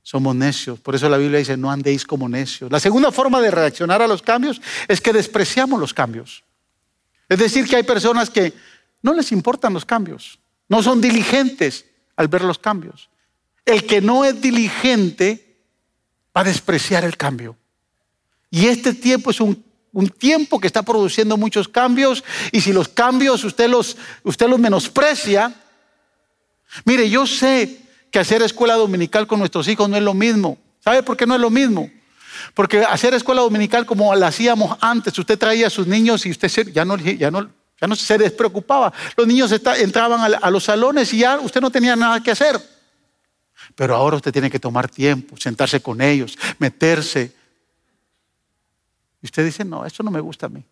somos necios. Por eso la Biblia dice, no andéis como necios. La segunda forma de reaccionar a los cambios es que despreciamos los cambios. Es decir, que hay personas que no les importan los cambios, no son diligentes al ver los cambios. El que no es diligente a despreciar el cambio. Y este tiempo es un, tiempo que está produciendo muchos cambios y si los cambios usted los, usted los menosprecia, mire, yo sé que hacer escuela dominical con nuestros hijos no es lo mismo. ¿Sabe por qué no es lo mismo? Porque hacer escuela dominical como la hacíamos antes, usted traía a sus niños y usted ya no, ya no, ya no se despreocupaba. Los niños entraban a los salones y ya usted no tenía nada que hacer. Pero ahora usted tiene que tomar tiempo, sentarse con ellos, meterse. Y usted dice, no, eso no me gusta a mí.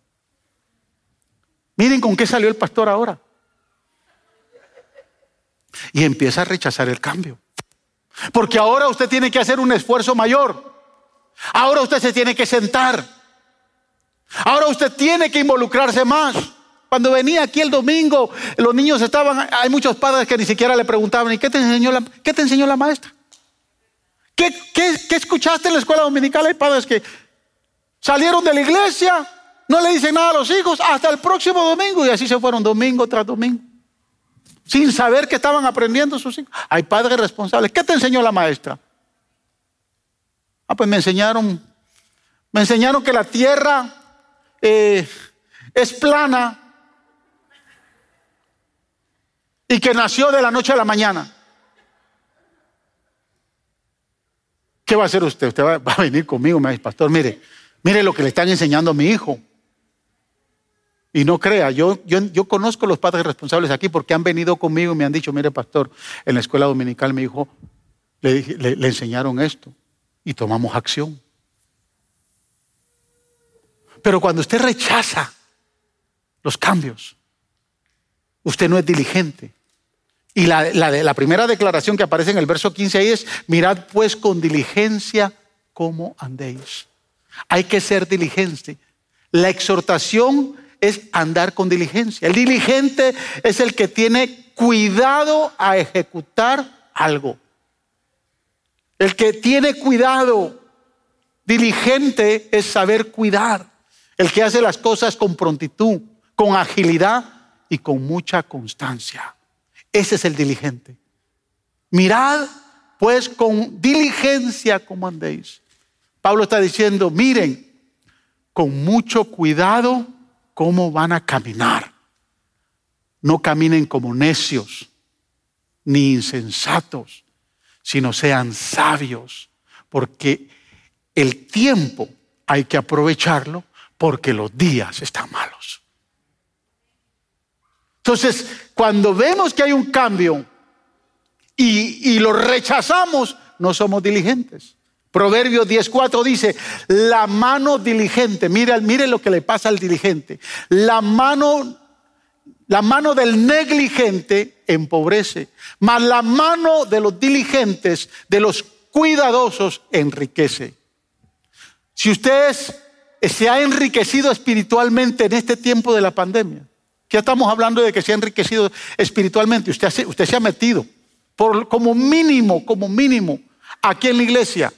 Miren con qué salió el pastor ahora. Y empieza a rechazar el cambio. Porque ahora usted tiene que hacer un esfuerzo mayor. Ahora usted se tiene que sentar. Ahora usted tiene que involucrarse más. Cuando venía aquí el domingo, los niños estaban, hay muchos padres que ni siquiera le preguntaban, ¿y qué te enseñó la, maestra? ¿Qué, qué, escuchaste en la escuela dominical? Hay padres que salieron de la iglesia, no le dicen nada a los hijos, hasta el próximo domingo, y así se fueron domingo tras domingo, sin saber que estaban aprendiendo sus hijos. Hay padres responsables. ¿Qué te enseñó la maestra? Ah, pues me enseñaron, me enseñaron que la tierra eh, es plana y que nació de la noche a la mañana. ¿Qué va a hacer usted? Usted va, a venir conmigo, me dice, pastor, mire, mire lo que le están enseñando a mi hijo. Y no crea, yo, yo, yo conozco los padres responsables aquí porque han venido conmigo y me han dicho, mire, pastor, en la escuela dominical mi hijo le, le enseñaron esto y tomamos acción. Pero cuando usted rechaza los cambios, usted no es diligente, Y la, primera declaración que aparece en el verso 15 ahí es, mirad pues con diligencia cómo andéis. Hay que ser diligente. La exhortación es andar con diligencia. El diligente es el que tiene cuidado a ejecutar algo. El que tiene cuidado, diligente, es saber cuidar. El que hace las cosas con prontitud, con agilidad y con mucha constancia. Ese es el diligente. Mirad pues con diligencia como andéis. Pablo está diciendo, miren, con mucho cuidado cómo van a caminar. No caminen como necios ni insensatos, sino sean sabios, porque el tiempo hay que aprovecharlo porque los días están malos. Entonces, cuando vemos que hay un cambio y, lo rechazamos, no somos diligentes. Proverbios 10.4 dice, la mano diligente, mire, mire lo que le pasa al diligente, la mano, la mano del negligente empobrece, mas la mano de los diligentes, de los cuidadosos, enriquece. Si usted se ha enriquecido espiritualmente en este tiempo de la pandemia, ya estamos hablando de que se ha enriquecido espiritualmente. Usted, se ha metido. Como mínimo, como mínimo, aquí en la iglesia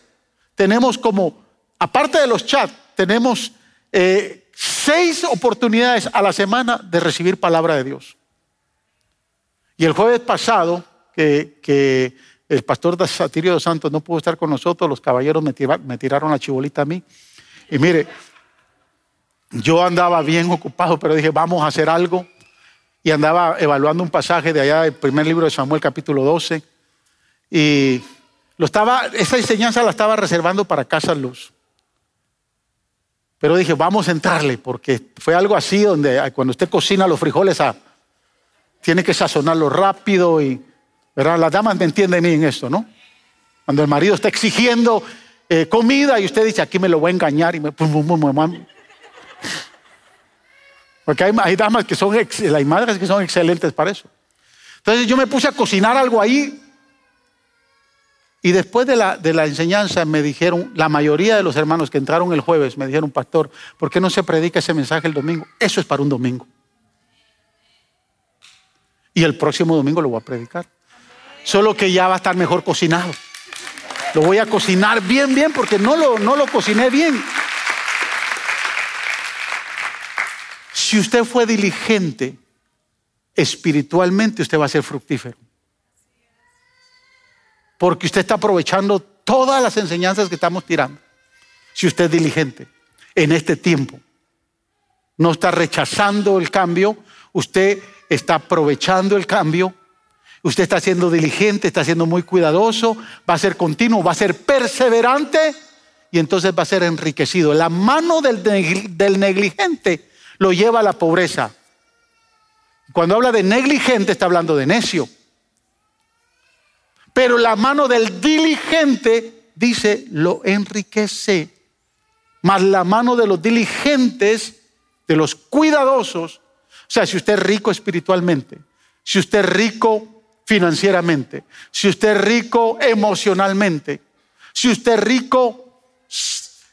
tenemos como, aparte de los chats, tenemos eh, seis oportunidades a la semana de recibir palabra de Dios. Y el jueves pasado, que, el pastor Satirio de Santos no pudo estar con nosotros, los caballeros me, me tiraron la chibolita a mí. Y mire, yo andaba bien ocupado, pero dije, vamos a hacer algo. Y andaba evaluando un pasaje de allá del primer libro de Samuel, capítulo 12. Y lo estaba, esa enseñanza la estaba reservando para Casa Luz. Pero dije, vamos a entrarle, porque fue algo así donde cuando usted cocina los frijoles, ah, tiene que sazonarlo rápido y, ¿verdad? Las damas me entienden en esto, ¿no? Cuando el marido está exigiendo eh, comida y usted dice, aquí me lo voy a engañar y me... Porque hay, damas que son, hay madres que son excelentes para eso. Entonces yo me puse a cocinar algo ahí. Y después de la, de la enseñanza me dijeron, la mayoría de los hermanos que entraron el jueves me dijeron, pastor, ¿por qué no se predica ese mensaje el domingo? Eso es para un domingo. Y el próximo domingo lo voy a predicar. Solo que ya va a estar mejor cocinado. Lo voy a cocinar bien, bien, porque no lo, no lo cociné bien. Si usted fue diligente espiritualmente, usted va a ser fructífero. Porque usted está aprovechando todas las enseñanzas que estamos tirando. Si usted es diligente en este tiempo, no está rechazando el cambio, usted está aprovechando el cambio, usted está siendo diligente, está siendo muy cuidadoso, va a ser continuo, va a ser perseverante y entonces va a ser enriquecido. La mano del, del negligente lo lleva a la pobreza. Cuando habla de negligente está hablando de necio. Pero la mano del diligente dice lo enriquece. Mas la mano de los diligentes, de los cuidadosos, o sea, si usted es rico espiritualmente, si usted es rico financieramente, si usted es rico emocionalmente, si usted es rico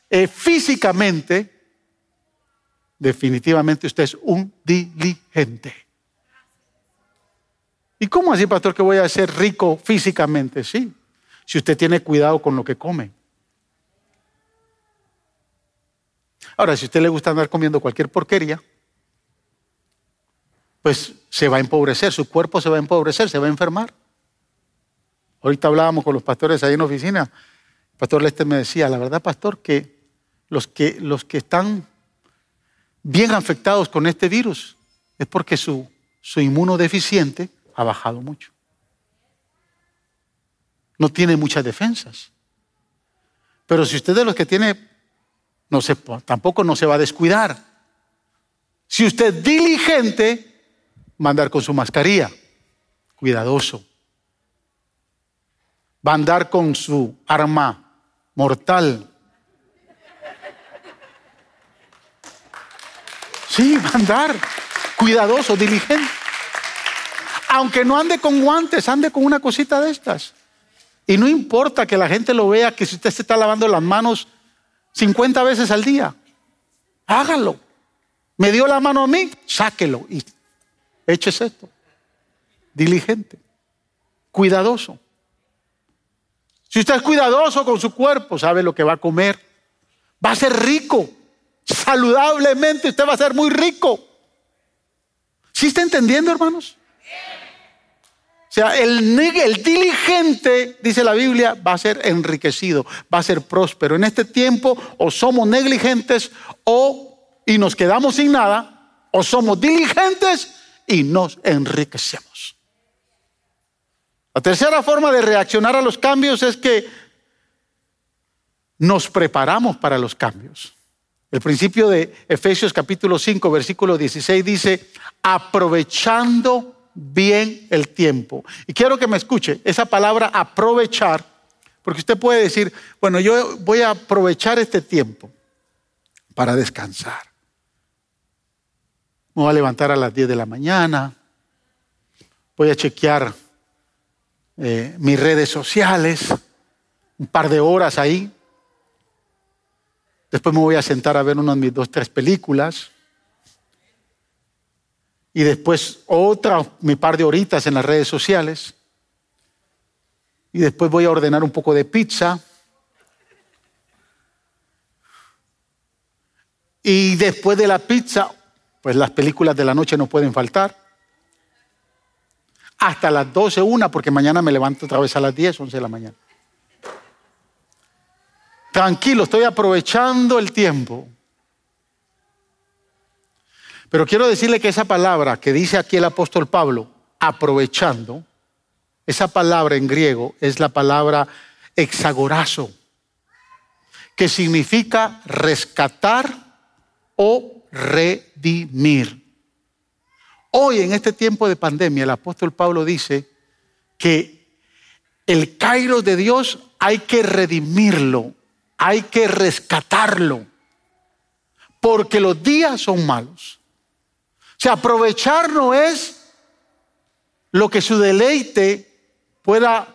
eh, físicamente, definitivamente usted es un diligente. ¿Y cómo así, pastor, que voy a ser rico físicamente? Sí, si usted tiene cuidado con lo que come. Ahora, si a usted le gusta andar comiendo cualquier porquería, pues se va a empobrecer, su cuerpo se va a empobrecer, se va a enfermar. Ahorita hablábamos con los pastores ahí en la oficina. El pastor Leste me decía, la verdad, pastor, que los que, los que están bien afectados con este virus es porque su, su inmunodeficiente ha bajado mucho. No tiene muchas defensas. Pero si usted de los que tiene, tampoco no se va a descuidar. Si usted es diligente, va a andar con su mascarilla, cuidadoso. Va a andar con su arma mortal, Sí, va a andar cuidadoso, diligente. Aunque no ande con guantes, ande con una cosita de estas. Y no importa que la gente lo vea, que si usted se está lavando las manos 50 veces al día, hágalo. Me dio la mano a mí, sáquelo y échese esto. Diligente, cuidadoso. Si usted es cuidadoso con su cuerpo, sabe lo que va a comer. Va a ser rico. Saludablemente usted va a ser muy rico. ¿Sí está entendiendo, hermanos? O sea, el, el, diligente, dice la Biblia, va a ser enriquecido, va a ser próspero. En este tiempo o somos negligentes o y nos quedamos sin nada, o somos diligentes y nos enriquecemos. La tercera forma de reaccionar a los cambios es que nos preparamos para los cambios. El principio de Efesios capítulo 5, versículo 16 dice, aprovechando bien el tiempo. Y quiero que me escuche esa palabra aprovechar, porque usted puede decir, bueno, yo voy a aprovechar este tiempo para descansar. Me voy a levantar a las 10 de la mañana, voy a chequear eh, mis redes sociales, un par de horas ahí. Después me voy a sentar a ver unas mis dos, tres películas. Y después otra, mi par de horitas en las redes sociales. Y después voy a ordenar un poco de pizza. Y después de la pizza, pues las películas de la noche no pueden faltar hasta las 12, una, porque mañana me levanto otra vez a las 10, 11 de la mañana. Tranquilo, estoy aprovechando el tiempo. Pero quiero decirle que esa palabra que dice aquí el apóstol Pablo, aprovechando, esa palabra en griego es la palabra hexagorazo, que significa rescatar o redimir. Hoy, en este tiempo de pandemia, el apóstol Pablo dice que el Cairo de Dios hay que redimirlo, hay que rescatarlo, porque los días son malos. O sea, aprovechar no es lo que su deleite pueda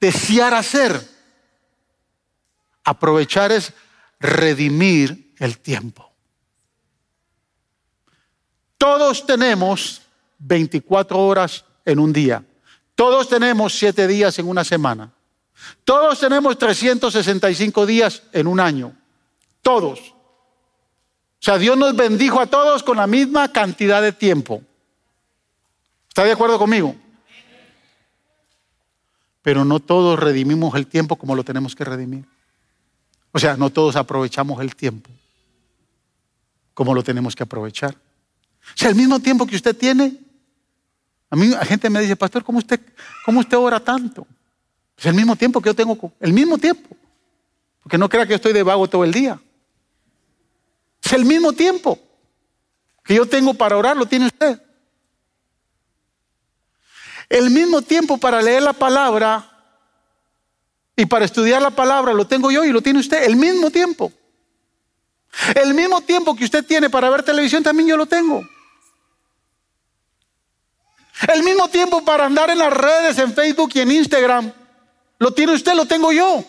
desear hacer. Aprovechar es redimir el tiempo. Todos tenemos 24 horas en un día. Todos tenemos 7 días en una semana. Todos tenemos 365 días en un año. Todos. O sea, Dios nos bendijo a todos con la misma cantidad de tiempo. ¿Está de acuerdo conmigo? Pero no todos redimimos el tiempo como lo tenemos que redimir. O sea, no todos aprovechamos el tiempo como lo tenemos que aprovechar. O sea, el mismo tiempo que usted tiene, a mí la gente me dice, pastor, ¿cómo usted, cómo usted ora tanto? Es el mismo tiempo que yo tengo, el mismo tiempo. Porque no crea que estoy de vago todo el día. Es el mismo tiempo que yo tengo para orar, lo tiene usted. El mismo tiempo para leer la palabra y para estudiar la palabra lo tengo yo y lo tiene usted. El mismo tiempo. El mismo tiempo que usted tiene para ver televisión también yo lo tengo. El mismo tiempo para andar en las redes, en Facebook y en Instagram, lo tiene usted, lo tengo yo.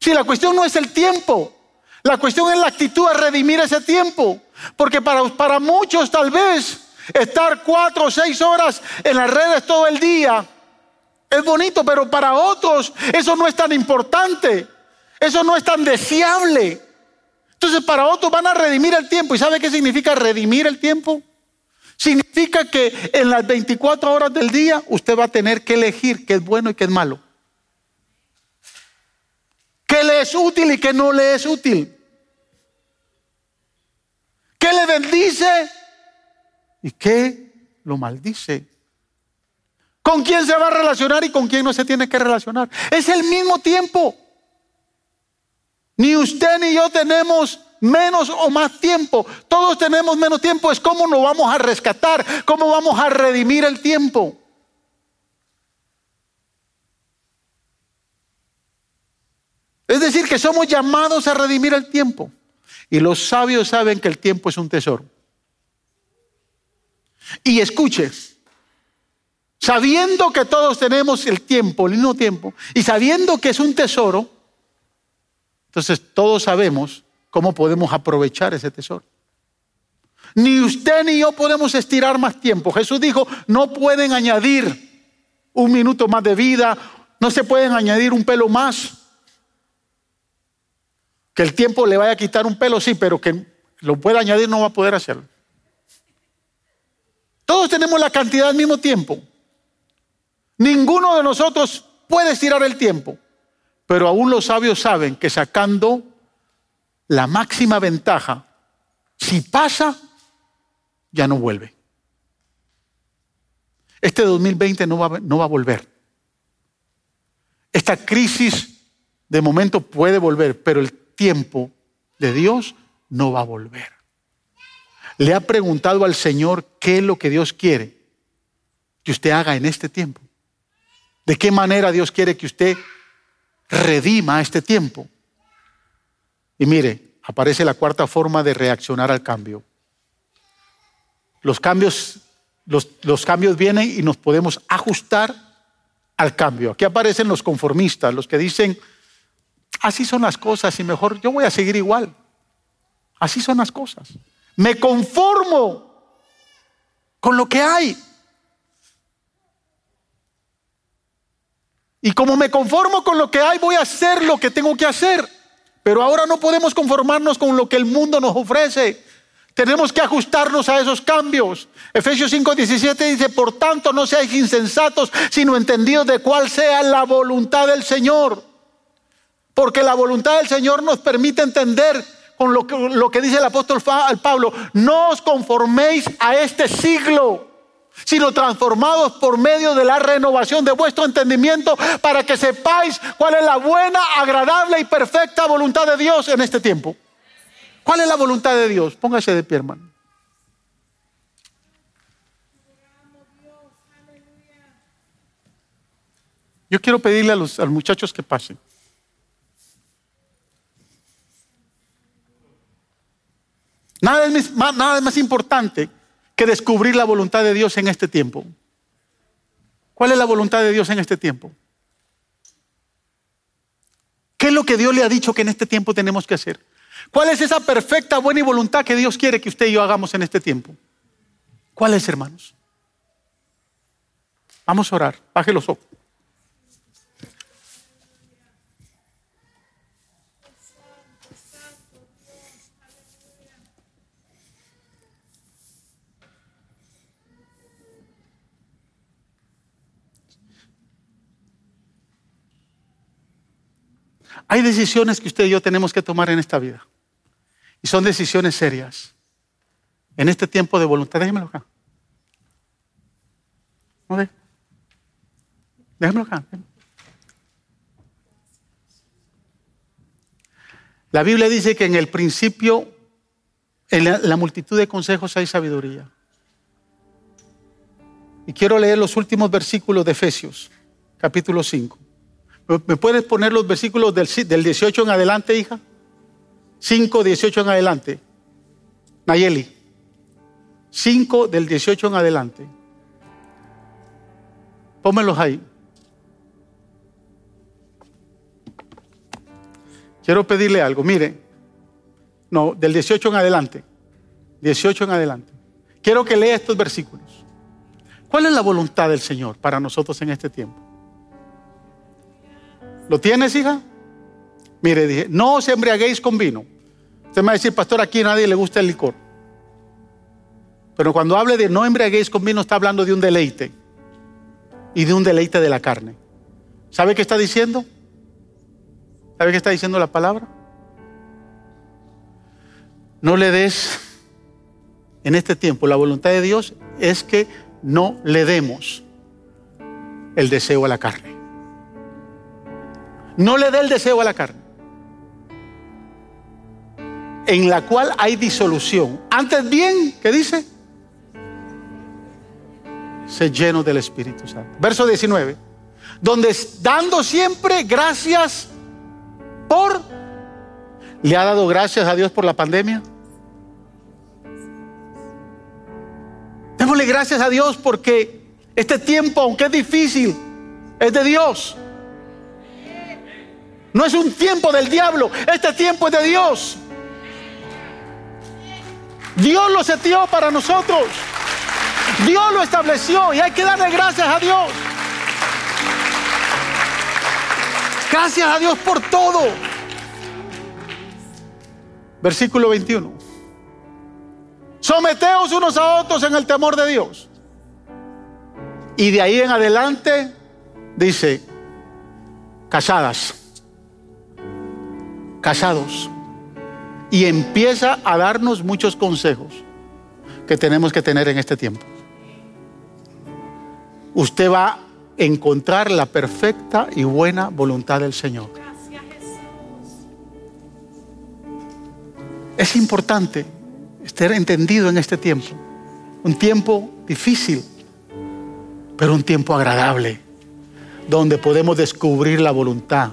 Si la cuestión no es el tiempo, la cuestión es la actitud de redimir ese tiempo. Porque para, para muchos tal vez estar cuatro o seis horas en las redes todo el día es bonito, pero para otros eso no es tan importante. Eso no es tan deseable. Entonces para otros van a redimir el tiempo. ¿Y sabe qué significa redimir el tiempo? Significa que en las 24 horas del día usted va a tener que elegir qué es bueno y qué es malo. ¿Qué le es útil y qué no le es útil? ¿Qué le bendice y qué lo maldice? ¿Con quién se va a relacionar y con quién no se tiene que relacionar? Es el mismo tiempo. Ni usted ni yo tenemos menos o más tiempo. Todos tenemos menos tiempo. Es cómo nos vamos a rescatar, cómo vamos a redimir el tiempo. Es decir, que somos llamados a redimir el tiempo. Y los sabios saben que el tiempo es un tesoro. Y escuche, sabiendo que todos tenemos el tiempo, el mismo tiempo, y sabiendo que es un tesoro, entonces todos sabemos cómo podemos aprovechar ese tesoro. Ni usted ni yo podemos estirar más tiempo. Jesús dijo, no pueden añadir un minuto más de vida, no se pueden añadir un pelo más. Que el tiempo le vaya a quitar un pelo, sí, pero que lo pueda añadir no va a poder hacerlo. Todos tenemos la cantidad al mismo tiempo. Ninguno de nosotros puede estirar el tiempo, pero aún los sabios saben que sacando la máxima ventaja, si pasa, ya no vuelve. Este 2020 no va, no va a volver. Esta crisis de momento puede volver, pero el tiempo de Dios no va a volver. ¿Le ha preguntado al Señor qué es lo que Dios quiere que usted haga en este tiempo? ¿De qué manera Dios quiere que usted redima este tiempo? Y mire, aparece la cuarta forma de reaccionar al cambio. Los cambios, los, los cambios vienen y nos podemos ajustar al cambio. Aquí aparecen los conformistas, los que dicen, así son las cosas y mejor yo voy a seguir igual. Así son las cosas. Me conformo con lo que hay. Y como me conformo con lo que hay, voy a hacer lo que tengo que hacer. Pero ahora no podemos conformarnos con lo que el mundo nos ofrece. Tenemos que ajustarnos a esos cambios. Efesios 5:17 dice, por tanto no seáis insensatos, sino entendidos de cuál sea la voluntad del Señor. Porque la voluntad del Señor nos permite entender con lo que, lo que dice el apóstol Pablo, no os conforméis a este siglo, sino transformados por medio de la renovación de vuestro entendimiento para que sepáis cuál es la buena, agradable y perfecta voluntad de Dios en este tiempo. ¿Cuál es la voluntad de Dios? Póngase de pie, hermano. Yo quiero pedirle a los, muchachos que pasen. Nada es, nada es más importante que descubrir la voluntad de Dios en este tiempo. ¿Cuál es la voluntad de Dios en este tiempo? ¿Qué es lo que Dios le ha dicho que en este tiempo tenemos que hacer? ¿Cuál es esa perfecta, buena y voluntad que Dios quiere que usted y yo hagamos en este tiempo? ¿Cuál es, hermanos? Vamos a orar. Baje los ojos. Hay decisiones que usted y yo tenemos que tomar en esta vida. Y son decisiones serias. En este tiempo de voluntad, déjemelo acá. No de. Déjemelo acá. La Biblia dice que en el principio, en la, la multitud de consejos hay sabiduría. Y quiero leer los últimos versículos de Efesios, capítulo 5. ¿Me puedes poner los versículos del, del 18 en adelante, hija? 5, 18 en adelante. Nayeli. 5 del 18 en adelante. Pónmelos ahí. Quiero pedirle algo. Mire. No, del 18 en adelante. 18 en adelante. Quiero que lea estos versículos. ¿Cuál es la voluntad del Señor para nosotros en este tiempo? ¿Lo tienes, hija? Mire, dije, no os embriaguéis con vino. Usted me va a decir, pastor, aquí a nadie le gusta el licor. Pero cuando hable de no embriaguéis con vino, está hablando de un deleite. Y de un deleite de la carne. ¿Sabe qué está diciendo? ¿Sabe qué está diciendo la palabra? No le des en este tiempo. La voluntad de Dios es que no le demos el deseo a la carne. No le dé el deseo a la carne. En la cual hay disolución. Antes bien, ¿qué dice? Se lleno del Espíritu Santo. Verso 19. Donde dando siempre gracias por... ¿Le ha dado gracias a Dios por la pandemia? Démosle gracias a Dios porque este tiempo, aunque es difícil, es de Dios. No es un tiempo del diablo, este tiempo es de Dios. Dios lo setió para nosotros. Dios lo estableció y hay que darle gracias a Dios. Gracias a Dios por todo. Versículo 21. Someteos unos a otros en el temor de Dios. Y de ahí en adelante dice, casadas, casados. Y empieza a darnos muchos consejos que tenemos que tener en este tiempo. Usted va a encontrar la perfecta y buena voluntad del Señor. Es importante estar entendido en este tiempo. Un tiempo difícil, pero un tiempo agradable, donde podemos descubrir la voluntad